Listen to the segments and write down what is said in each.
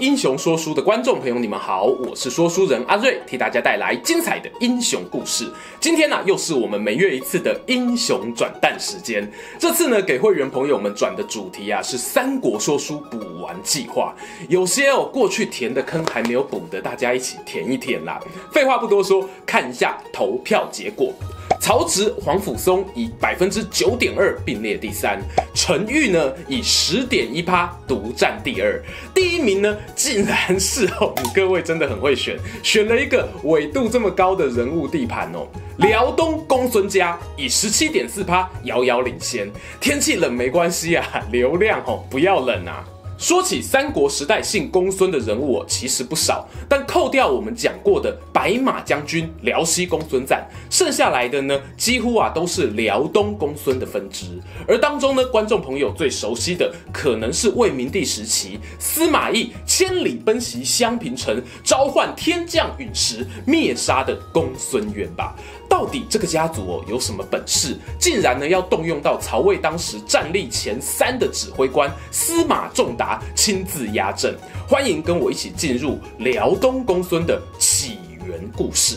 英雄说书的观众朋友，你们好，我是说书人阿瑞，替大家带来精彩的英雄故事。今天呢、又是我们每月一次的英雄转蛋时间。这次呢，给会员朋友们转的主题啊，是三国说书补完计划。有些哦，过去填的坑还没有补的，大家一起填一填啦。废话不多说，看一下投票结果。曹植、皇甫嵩以百分之九点二并列第三，陈玉呢以十点一趴独占第二，第一名呢竟然是哦，各位真的很会选，选了一个纬度这么高的人物地盘哦，辽东公孙家以十七点四趴遥遥领先，天气冷没关系啊，流量哦不要冷啊。说起三国时代姓公孙的人物，其实不少，但扣掉我们讲过的白马将军辽西公孙瓒，剩下来的呢，几乎啊都是辽东公孙的分支。而当中呢，观众朋友最熟悉的，可能是魏明帝时期司马懿千里奔袭襄平城，召唤天降陨石灭杀的公孙渊吧。到底这个家族哦有什么本事，竟然呢要动用到曹魏当时战力前三的指挥官司马仲达亲自压阵？欢迎跟我一起进入辽东公孙的起源故事。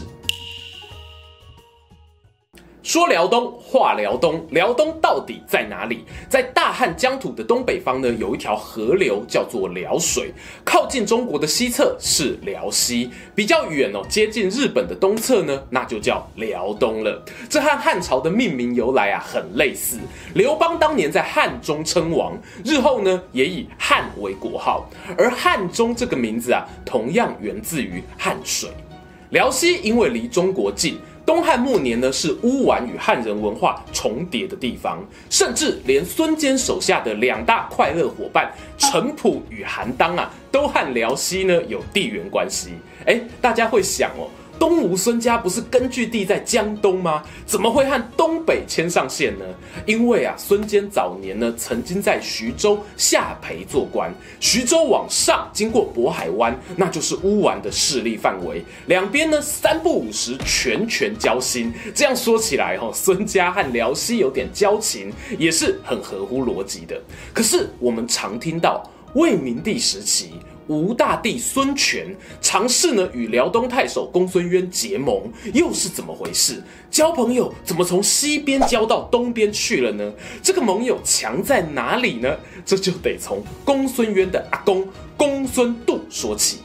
说辽东，话辽东，辽东到底在哪里？在大汉疆土的东北方呢，有一条河流叫做辽水，靠近中国的西侧是辽西，比较远哦，接近日本的东侧呢，那就叫辽东了。这和汉朝的命名由来啊很类似。刘邦当年在汉中称王，日后呢也以汉为国号，而汉中这个名字啊，同样源自于汉水。辽西因为离中国近。东汉末年呢，是乌丸与汉人文化重叠的地方，甚至连孙坚手下的两大快乐伙伴程普与韩当啊，都和辽西呢有地缘关系。诶，大家会想哦。东吴孙家不是根据地在江东吗？怎么会和东北牵上线呢？因为啊，孙坚早年呢曾经在徐州下邳做官，徐州往上经过渤海湾，那就是乌丸的势力范围。两边呢三不五时，拳拳交心。这样说起来，哈，孙家和辽西有点交情，也是很合乎逻辑的。可是我们常听到魏明帝时期。吴大帝孙权尝试呢与辽东太守公孙渊结盟，又是怎么回事？交朋友怎么从西边交到东边去了呢？这个盟友强在哪里呢？这就得从公孙渊的阿公公孙度说起。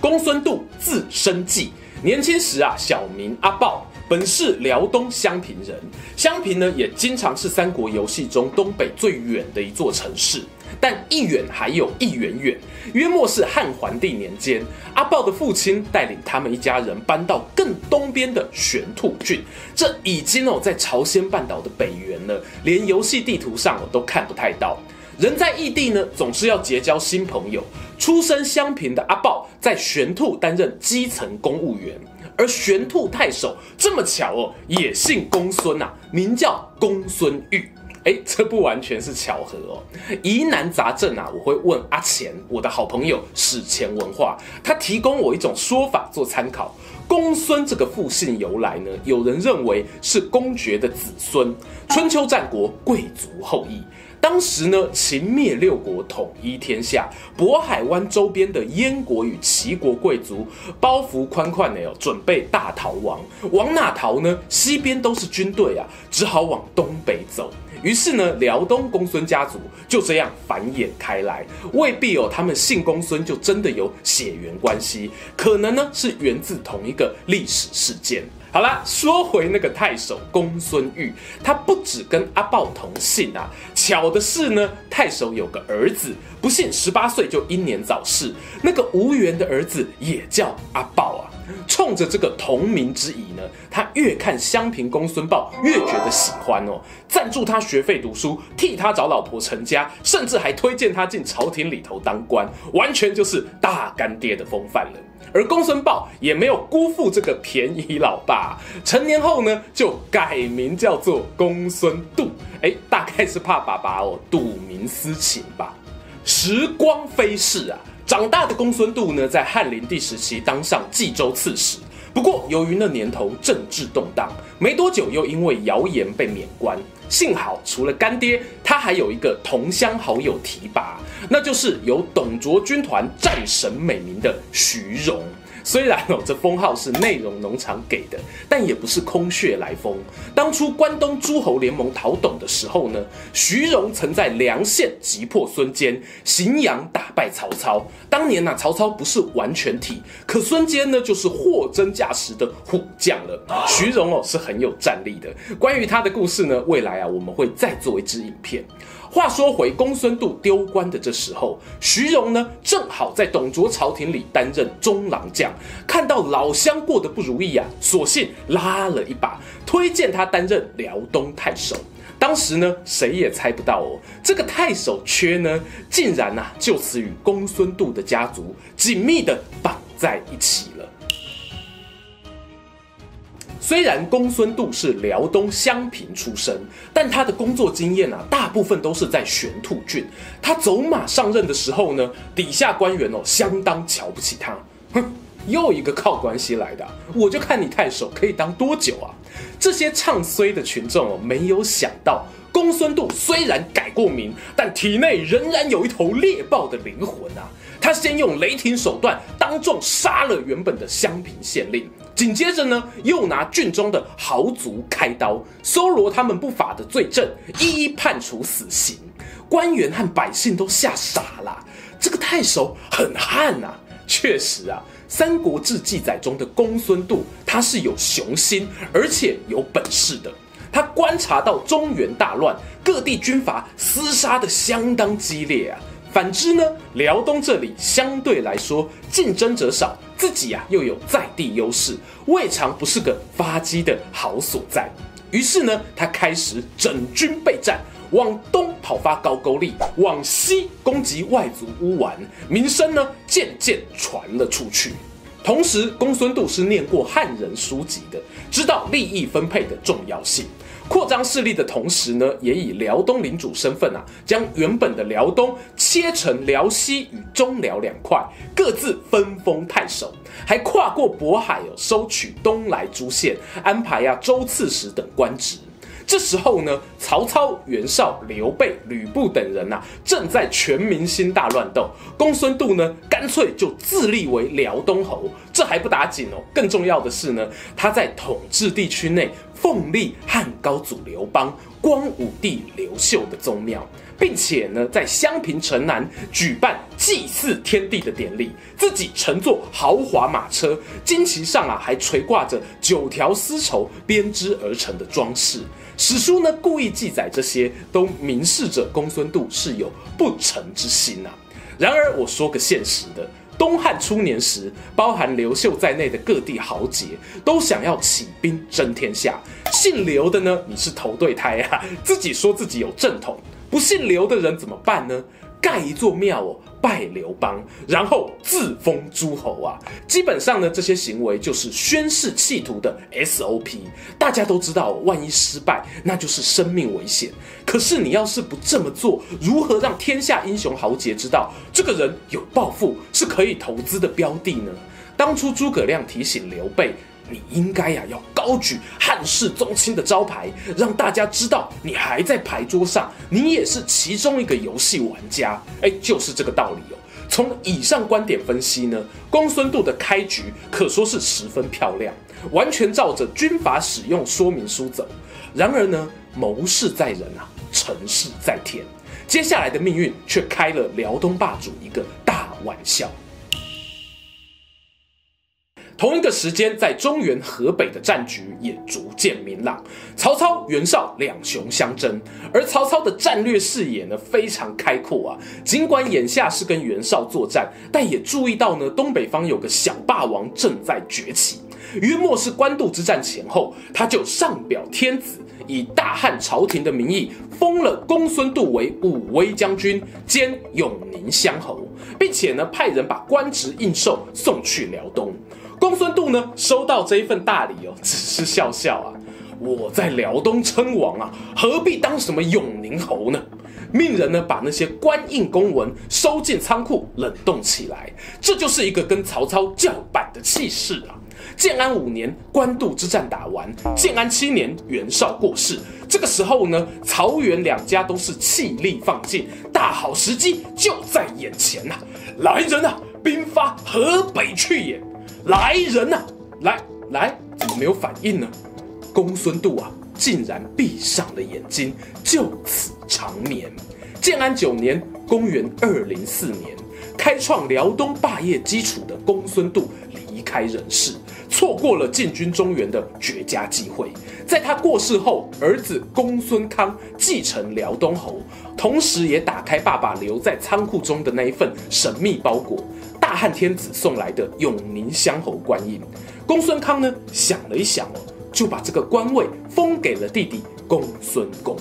公孙度字生济，年轻时啊小名阿豹。本是辽东襄平人，襄平呢也经常是三国游戏中东北最远的一座城市。但一远还有一远远，约莫是汉桓帝年间，阿豹的父亲带领他们一家人搬到更东边的玄兔郡，这已经哦在朝鲜半岛的北缘了，连游戏地图上哦都看不太到。人在异地呢，总是要结交新朋友。出身相平的阿豹在玄兔担任基层公务员。而玄兔太守这么巧哦，也姓公孙呐、啊，名叫公孙玉。哎，这不完全是巧合哦。疑难杂症啊，我会问阿钱，我的好朋友史前文化，他提供我一种说法做参考。公孙这个复姓由来呢，有人认为是公爵的子孙，春秋战国贵族后裔。当时呢，秦灭六国，统一天下，渤海湾周边的燕国与齐国贵族包袱宽宽的哦，准备大逃亡。往哪逃呢？西边都是军队啊，只好往东北走。于是呢，辽东公孙家族就这样繁衍开来。未必哦，他们姓公孙就真的有血缘关系，可能呢是源自同一个历史事件。好啦，说回那个太守公孙玉，他不只跟阿豹同姓啊。巧的是呢，太守有个儿子，不幸十八岁就英年早逝。那个无缘的儿子也叫阿豹啊。冲着这个同名之谊呢，他越看襄平公孙豹越觉得喜欢哦，赞助他学费读书，替他找老婆成家，甚至还推荐他进朝廷里头当官，完全就是大干爹的风范了。而公孙豹也没有辜负这个便宜老爸，成年后呢就改名叫做公孙度，哎，大概是怕爸爸哦睹明思情吧。时光飞逝啊，长大的公孙度呢，在汉灵帝时期当上冀州刺史。不过，由于那年头政治动荡，没多久又因为谣言被免官。幸好，除了干爹，他还有一个同乡好友提拔，那就是由董卓军团战神美名的徐荣。虽然哦，这封号是内容农场给的，但也不是空穴来风。当初关东诸侯联盟讨董的时候呢，徐荣曾在梁县击破孙坚，荥阳打败曹操。当年呢、啊，曹操不是完全体，可孙坚呢，就是货真价实的虎将了。徐荣哦，是很有战力的。关于他的故事呢，未来啊，我们会再做一支影片。话说回公孙度丢官的这时候，徐荣呢正好在董卓朝廷里担任中郎将，看到老乡过得不如意啊，索性拉了一把，推荐他担任辽东太守。当时呢，谁也猜不到哦，这个太守缺呢，竟然呐、就此与公孙度的家族紧密的绑在一起。虽然公孙度是辽东襄平出身，但他的工作经验啊，大部分都是在玄兔郡。他走马上任的时候呢，底下官员哦，相当瞧不起他。哼，又一个靠关系来的，我就看你太守可以当多久啊！这些唱衰的群众哦，没有想到公孙度虽然改过名，但体内仍然有一头猎豹的灵魂啊！他先用雷霆手段当众杀了原本的襄平县令。紧接着呢，又拿郡中的豪族开刀，搜罗他们不法的罪证，一一判处死刑。官员和百姓都吓傻了，这个太守很悍呐！确实啊，《三国志》记载中的公孙度，他是有雄心，而且有本事的。他观察到中原大乱，各地军阀厮杀得相当激烈啊。反之呢，辽东这里相对来说竞争者少，自己啊又有在地优势，未尝不是个发迹的好所在。于是呢，他开始整军备战，往东讨伐高句丽，往西攻击外族乌丸，名声呢渐渐传了出去。同时，公孙度是念过汉人书籍的，知道利益分配的重要性。扩张势力的同时呢，也以辽东领主身份啊，将原本的辽东切成辽西与中辽两块，各自分封太守，还跨过渤海哦，收取东莱诸县，安排呀州刺史等官职。这时候呢，曹操、袁绍、刘备、吕布等人呐、啊，正在全民心大乱斗。公孙度呢，干脆就自立为辽东侯。这还不打紧哦，更重要的是呢，他在统治地区内奉立汉高祖刘邦、光武帝刘秀的宗庙，并且呢，在襄平城南举办祭祀天地的典礼，自己乘坐豪华马车，旌旗上啊还垂挂着九条丝绸编织而成的装饰。史书呢，故意记载这些，都明示着公孙度是有不臣之心呐、然而，我说个现实的，东汉初年时，包含刘秀在内的各地豪杰都想要起兵争天下。姓刘的呢，你是头对胎啊，自己说自己有正统；不姓刘的人怎么办呢？盖一座庙哦。拜刘邦，然后自封诸侯啊！基本上呢，这些行为就是宣誓企图的 SOP。大家都知道，万一失败，那就是生命危险。可是你要是不这么做，如何让天下英雄豪杰知道这个人有抱负，是可以投资的标的呢？当初诸葛亮提醒刘备。你应该呀，要高举汉室宗亲的招牌，让大家知道你还在牌桌上，你也是其中一个游戏玩家。哎，就是这个道理哦。从以上观点分析呢，公孙度的开局可说是十分漂亮，完全照着军阀使用说明书走。然而呢，谋事在人啊，成事在天。接下来的命运却开了辽东霸主一个大玩笑。同一个时间，在中原河北的战局也逐渐明朗。曹操、袁绍两雄相争，而曹操的战略视野呢，非常开阔啊。尽管眼下是跟袁绍作战，但也注意到呢，东北方有个小霸王正在崛起。约莫是官渡之战前后，他就上表天子，以大汉朝廷的名义封了公孙度为武威将军兼永宁乡侯，并且呢派人把官职印綬送去辽东。公孙度呢收到这一份大礼哦，只是笑笑啊，我在辽东称王啊，何必当什么永宁侯呢？命人呢把那些官印公文收进仓库冷冻起来，这就是一个跟曹操叫板的气势啊！建安五年，官渡之战打完；建安七年，袁绍过世。这个时候呢，曹袁两家都是气力放尽，大好时机就在眼前呐、啊！来人啊，兵发河北去也！来人呐、啊，来来，怎么没有反应呢？公孙度啊！竟然闭上了眼睛，就此长眠。建安九年（公元二零四年），开创辽东霸业基础的公孙度离开人世，错过了进军中原的绝佳机会。在他过世后，儿子公孙康继承辽东侯，同时也打开爸爸留在仓库中的那一份神秘包裹——大汉天子送来的永宁乡侯官印。公孙康呢，想了一想哦。就把这个官位封给了弟弟公孙恭。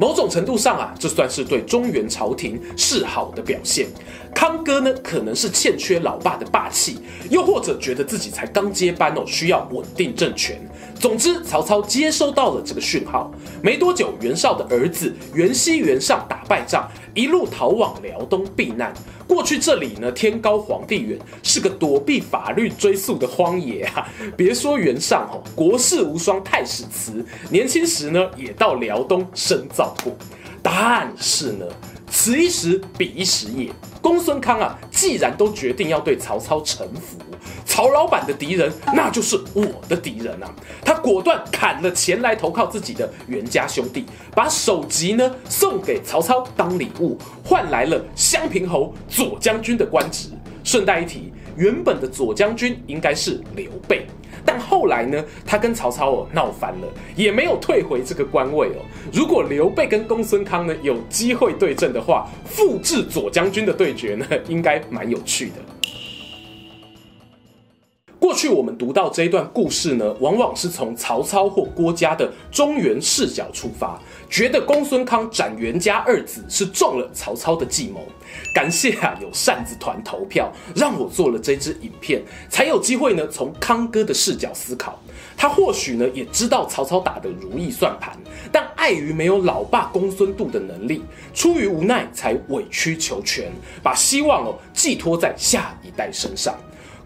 某种程度上啊，这算是对中原朝廷示好的表现。康哥呢，可能是欠缺老爸的霸气，又或者觉得自己才刚接班哦，需要稳定政权。总之，曹操接收到了这个讯号，没多久，袁绍的儿子袁熙、袁尚打败仗，一路逃往辽东避难。过去这里呢，天高皇帝远，是个躲避法律追溯的荒野啊！别说袁尚哦，国士无双太史慈，年轻时呢也到辽东深造过。但是呢，此一时彼一时也。公孙康啊，既然都决定要对曹操臣服，曹老板的敌人那就是我的敌人啊！他果断砍了前来投靠自己的袁家兄弟，把首级呢送给曹操当礼物，换来了襄平侯左将军的官职。顺带一提，原本的左将军应该是刘备。但后来呢，他跟曹操哦闹翻了，也没有退回这个官位哦。如果刘备跟公孙康呢有机会对阵的话，复制左将军的对决呢，应该蛮有趣的。过去我们读到这一段故事呢，往往是从曹操或郭嘉的中原视角出发，觉得公孙康斩袁家二子是中了曹操的计谋。感谢啊，有扇子团投票，让我做了这支影片，才有机会呢从康哥的视角思考。他或许呢也知道曹操打的如意算盘，但碍于没有老爸公孙度的能力，出于无奈才委曲求全，把希望哦寄托在下一代身上。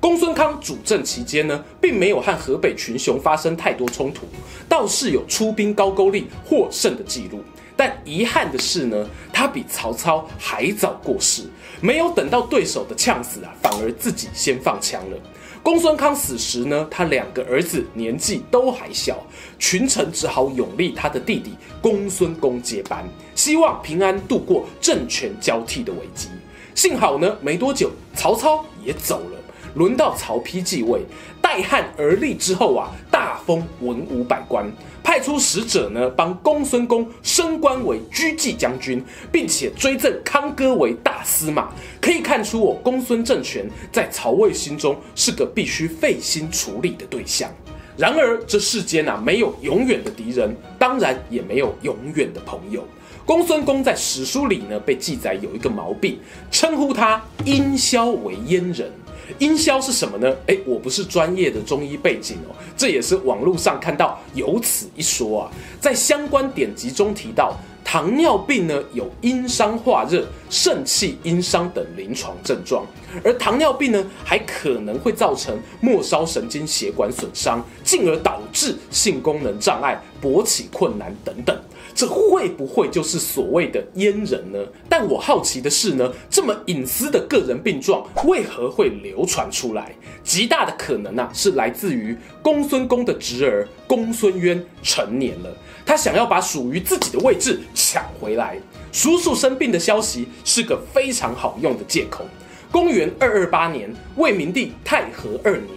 公孙康主政期间呢，并没有和河北群雄发生太多冲突，倒是有出兵高句丽获胜的记录。但遗憾的是呢，他比曹操还早过世，没有等到对手的呛死啊，反而自己先放枪了。公孙康死时呢，他两个儿子年纪都还小，群臣只好拥立他的弟弟公孙恭接班，希望平安度过政权交替的危机。幸好呢，没多久曹操也走了。轮到曹丕继位，代汉而立之后啊，大封文武百官，派出使者呢，帮公孙恭升官为车骑将军，并且追赠康哥为大司马。可以看出，我公孙政权在曹魏心中是个必须费心处理的对象。然而，这世间啊，没有永远的敌人，当然也没有永远的朋友。公孙恭在史书里呢，被记载有一个毛病，称呼他阴萧为阉人。阴萧是什么呢？诶，我不是专业的中医背景哦，这也是网络上看到有此一说啊。在相关典籍中提到，糖尿病呢有阴伤化热、肾气阴伤等临床症状，而糖尿病呢还可能会造成末梢神经血管损伤，进而导致性功能障碍、勃起困难等等。这会不会就是所谓的阉人呢？但我好奇的是呢，这么隐私的个人病状为何会流传出来？极大的可能啊，是来自于公孙恭的侄儿公孙渊成年了，他想要把属于自己的位置抢回来。叔叔生病的消息是个非常好用的借口。公元二二八年，魏明帝太和二年，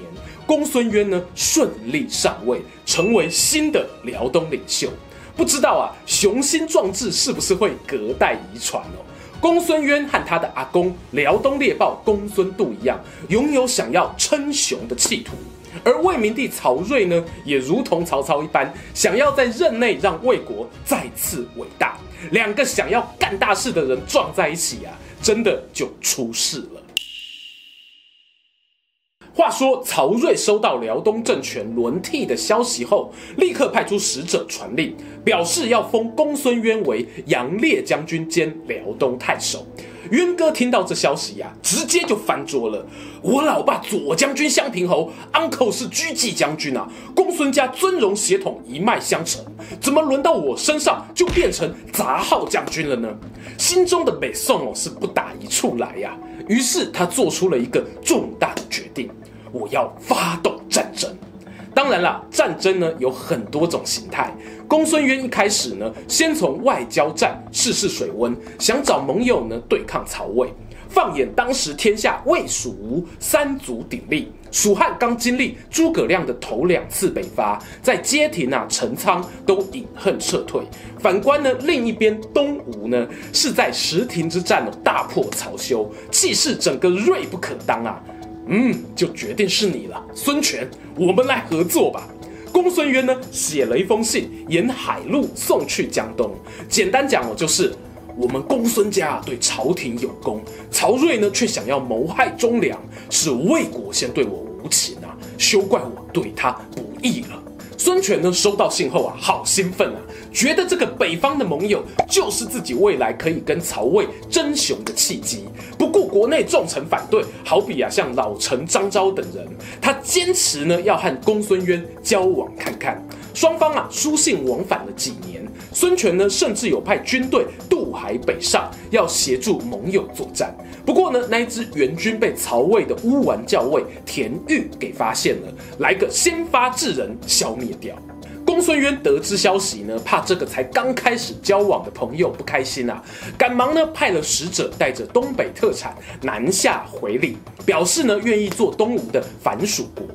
公孙渊呢顺利上位，成为新的辽东领袖。不知道啊，雄心壮志是不是会隔代遗传哦？公孙渊和他的阿公辽东猎豹公孙度一样，拥有想要称雄的企图。而魏明帝曹叡呢，也如同曹操一般，想要在任内让魏国再次伟大。两个想要干大事的人撞在一起啊，真的就出事了。话说曹叡收到辽东政权轮替的消息后，立刻派出使者传令，表示要封公孙渊为杨烈将军兼辽东太守。渊哥听到这消息呀、直接就翻桌了。我老爸左将军襄平侯，uncle 是车骑将军啊，公孙家尊荣血统一脉相承，怎么轮到我身上就变成杂号将军了呢？心中的北宋哦是不打一处来呀、于是他做出了一个重大的决定，我要发动战争。当然啦，战争呢有很多种形态。公孙渊一开始呢，先从外交战试试水温，想找盟友呢对抗曹魏。放眼当时天下魏蜀吴三足鼎立，蜀汉刚经历诸葛亮的头两次北伐，在街亭啊、陈仓都饮恨撤退。反观呢，另一边东吴呢，是在石亭之战大破曹休，气势整个锐不可当啊。嗯，就决定是你了，孙权，我们来合作吧。公孙渊呢，写了一封信，沿海路送去江东。简单讲哦，就是我们公孙家对朝廷有功，曹睿呢却想要谋害忠良，是魏国先对我无情啊，休怪我对他不义了。孙权呢收到信后啊，好兴奋啊，觉得这个北方的盟友就是自己未来可以跟曹魏争雄的契机。不顾国内重臣反对，好比啊像老臣张昭等人，他坚持呢要和公孙渊交往看看。双方啊书信往返了几年，孙权呢甚至有派军队渡海北上，要协助盟友作战。不过呢，那一支援军被曹魏的乌丸校尉田豫给发现了，来个先发制人，消灭掉。公孙渊得知消息呢，怕这个才刚开始交往的朋友不开心啊，赶忙呢派了使者带着东北特产南下回礼，表示呢愿意做东吴的藩属国。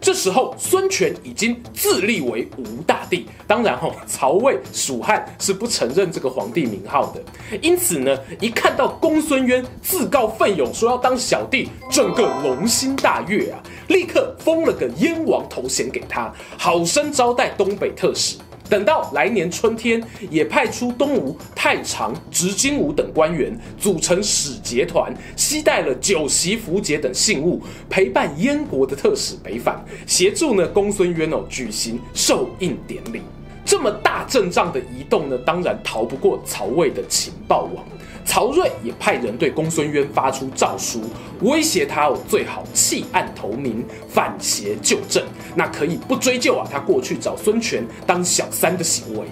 这时候，孙权已经自立为吴大帝。当然，哈，曹魏、蜀汉是不承认这个皇帝名号的。因此呢，一看到公孙渊自告奋勇说要当小弟，整个龙心大悦啊，立刻封了个燕王头衔给他，好生招待东北特使。等到来年春天，也派出东吴太常、执金吾等官员组成使节团，携带了酒席、符节等信物，陪伴燕国的特使北返，协助呢公孙渊哦举行授印典礼。这么大阵仗的移动呢，当然逃不过曹魏的情报网。曹叡也派人对公孙渊发出诏书，威胁他哦，最好弃暗投明，反邪就正，那可以不追究啊他过去找孙权当小三的行为。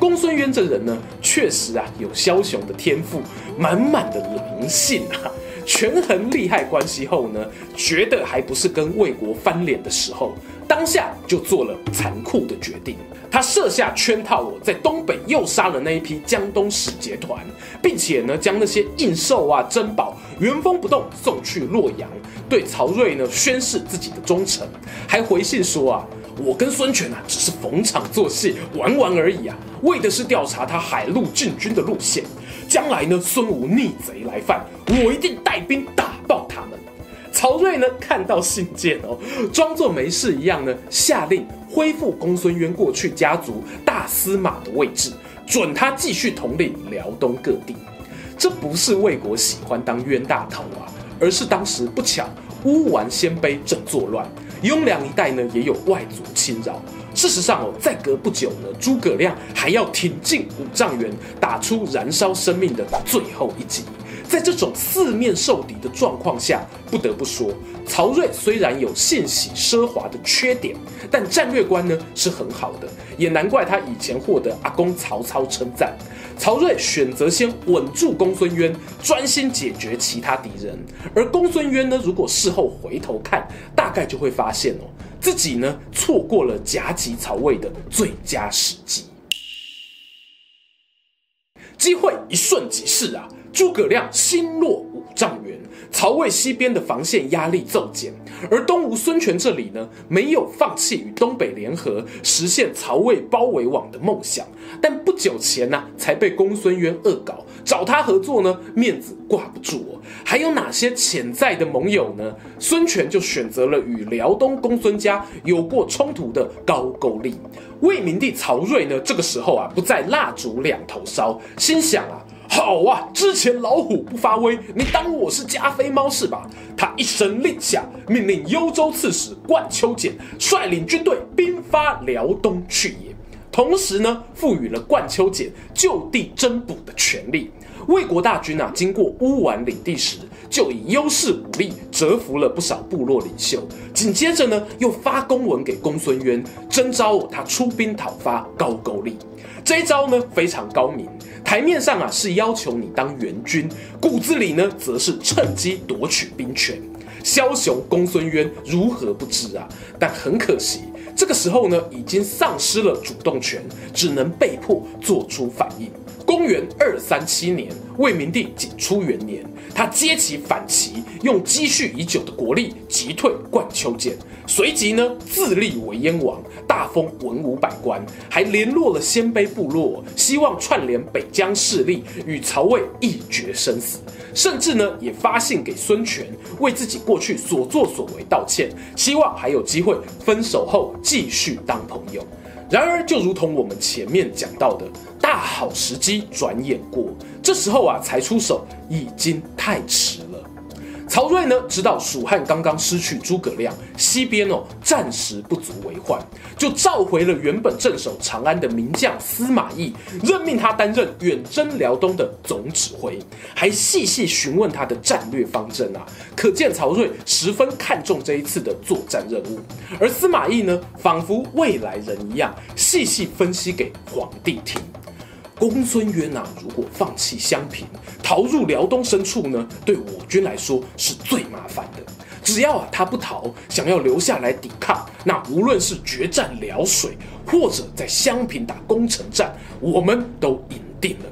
公孙渊这人呢，确实啊有枭雄的天赋，满满的狼性啊。权衡利害关系后呢，觉得还不是跟魏国翻脸的时候，当下就做了残酷的决定。他设下圈套，我在东北又杀了那一批江东使节团，并且呢，将那些印綬啊、珍宝原封不动送去洛阳，对曹叡呢宣示自己的忠诚，还回信说啊，我跟孙权啊只是逢场作戏，玩玩而已啊，为的是调查他海陆进军的路线，将来呢，孙吴逆贼来犯，我一定带兵打爆他们。曹叡呢看到信件哦，装作没事一样呢，下令。恢复公孙渊过去家族大司马的位置，准他继续统领辽东各地。这不是魏国喜欢当冤大头啊，而是当时不巧乌丸鲜卑正作乱，雍凉一带呢也有外族侵扰。事实上哦，再隔不久呢，诸葛亮还要挺进五丈原，打出燃烧生命的最后一击。在这种四面受敌的状况下，不得不说。曹叡虽然有信喜奢华的缺点，但战略观呢是很好的，也难怪他以前获得阿公曹操称赞。曹叡选择先稳住公孙渊，专心解决其他敌人。而公孙渊呢，如果事后回头看，大概就会发现哦，自己呢错过了夹击曹魏的最佳时机。机会一瞬即逝啊！诸葛亮心落五丈原，曹魏西边的防线压力骤减，而东吴孙权这里呢，没有放弃与东北联合，实现曹魏包围网的梦想。但不久前呢、才被公孙渊恶搞，找他合作呢，面子挂不住哦。还有哪些潜在的盟友呢？孙权就选择了与辽东公孙家有过冲突的高句丽。魏明帝曹睿呢，这个时候啊，不在蜡烛两头烧，心想啊，好啊，之前老虎不发威，你当我是加菲猫是吧？他一声令下，命令幽州刺史冠秋俭率领军队兵发辽东去也。同时呢，赋予了冠秋俭就地征捕的权利。魏国大军啊，经过乌丸领地时，就以优势武力折服了不少部落领袖。紧接着呢，又发公文给公孙渊，征召他出兵讨伐高句丽。这一招呢，非常高明。台面上啊，是要求你当援军，骨子里呢，则是趁机夺取兵权。枭雄公孙渊如何不知啊？但很可惜。这个时候呢，已经丧失了主动权，只能被迫做出反应。公元二三七年，魏明帝景初元年，他揭起反旗，用积蓄已久的国力击退冠秋俭，随即呢自立为燕王，大封文武百官，还联络了鲜卑部落，希望串联北疆势力与曹魏一决生死。甚至呢也发信给孙权，为自己过去所作所为道歉，希望还有机会分手后继续当朋友。然而，就如同我们前面讲到的，大好时机转眼过，这时候啊才出手，已经太迟。曹睿呢，知道蜀汉刚刚失去诸葛亮，西边哦暂时不足为患，就召回了原本镇守长安的名将司马懿，任命他担任远征辽东的总指挥，还细细询问他的战略方针啊，可见曹睿十分看重这一次的作战任务。而司马懿呢，仿佛未来人一样，细细分析给皇帝听。公孙渊啊，如果放弃襄平，逃入辽东深处呢，对我军来说是最麻烦的。只要啊他不逃，想要留下来抵抗，那无论是决战辽水，或者在襄平打攻城战，我们都赢定了。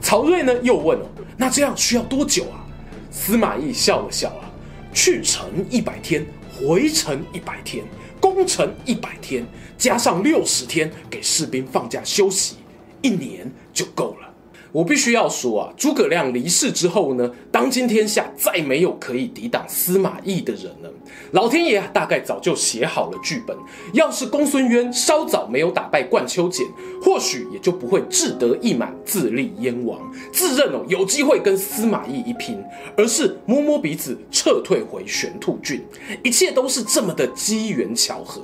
曹睿呢又问哦，那这样需要多久啊？司马懿笑了笑啊，去城一百天，回城一百天，攻城一百天，加上六十天给士兵放假休息。一年就够了。我必须要说啊，诸葛亮离世之后呢，当今天下再没有可以抵挡司马懿的人了。老天爷，大概早就写好了剧本。要是公孙渊稍早没有打败冠秋俭，或许也就不会志得意满，自立燕王，自认哦有机会跟司马懿一拼，而是摸摸鼻子撤退回玄兔郡。一切都是这么的机缘巧合。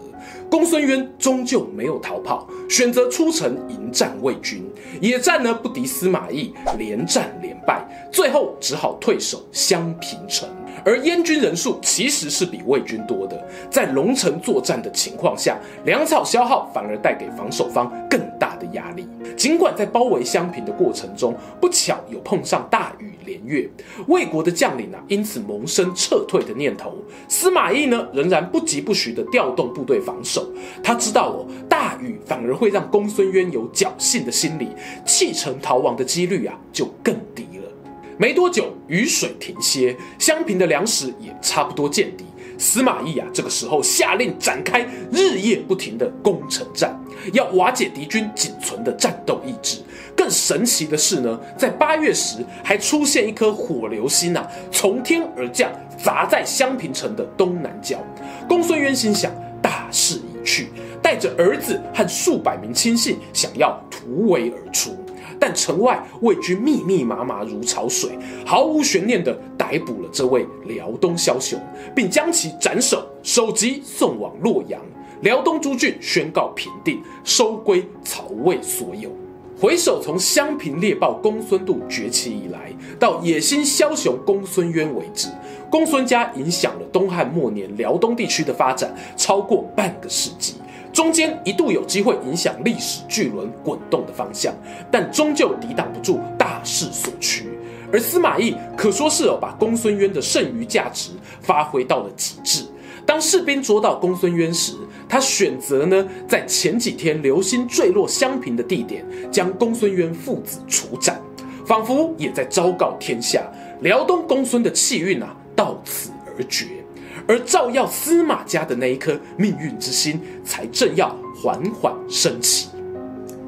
公孙渊终究没有逃跑，选择出城迎战魏军。野战呢不敌司马懿，连战连败，最后只好退守襄平城。而燕军人数其实是比魏军多的，在龙城作战的情况下，粮草消耗反而带给防守方更大压力。尽管在包围襄平的过程中，不巧有碰上大雨连月，魏国的将领啊因此萌生撤退的念头。司马懿呢仍然不疾不徐地调动部队防守，他知道哦，大雨反而会让公孙渊有侥幸的心理，弃城逃亡的几率啊就更低了。没多久，雨水停歇，襄平的粮食也差不多见底。司马懿啊，这个时候下令展开日夜不停的攻城战，要瓦解敌军仅存的战斗意志。更神奇的是呢，在八月时还出现一颗火流星啊，从天而降，砸在襄平城的东南角。公孙渊心想，大势已去，带着儿子和数百名亲信，想要突围而出。但城外魏军密密麻麻如潮水，毫无悬念地逮捕了这位辽东枭雄，并将其斩首，首级送往洛阳。辽东诸郡宣告平定，收归曹魏所有。回首从襄平猎豹公孙度崛起以来，到野心枭雄公孙渊为止，公孙家影响了东汉末年辽东地区的发展超过半个世纪。中间一度有机会影响历史巨轮滚动的方向，但终究抵挡不住大势所趋。而司马懿可说是把公孙渊的剩余价值发挥到了极致。当士兵捉到公孙渊时，他选择呢在前几天流星坠落襄平的地点，将公孙渊父子处斩。仿佛也在昭告天下，辽东公孙的气运啊，到此而绝。而照耀司马家的那一颗命运之星，才正要缓缓升起。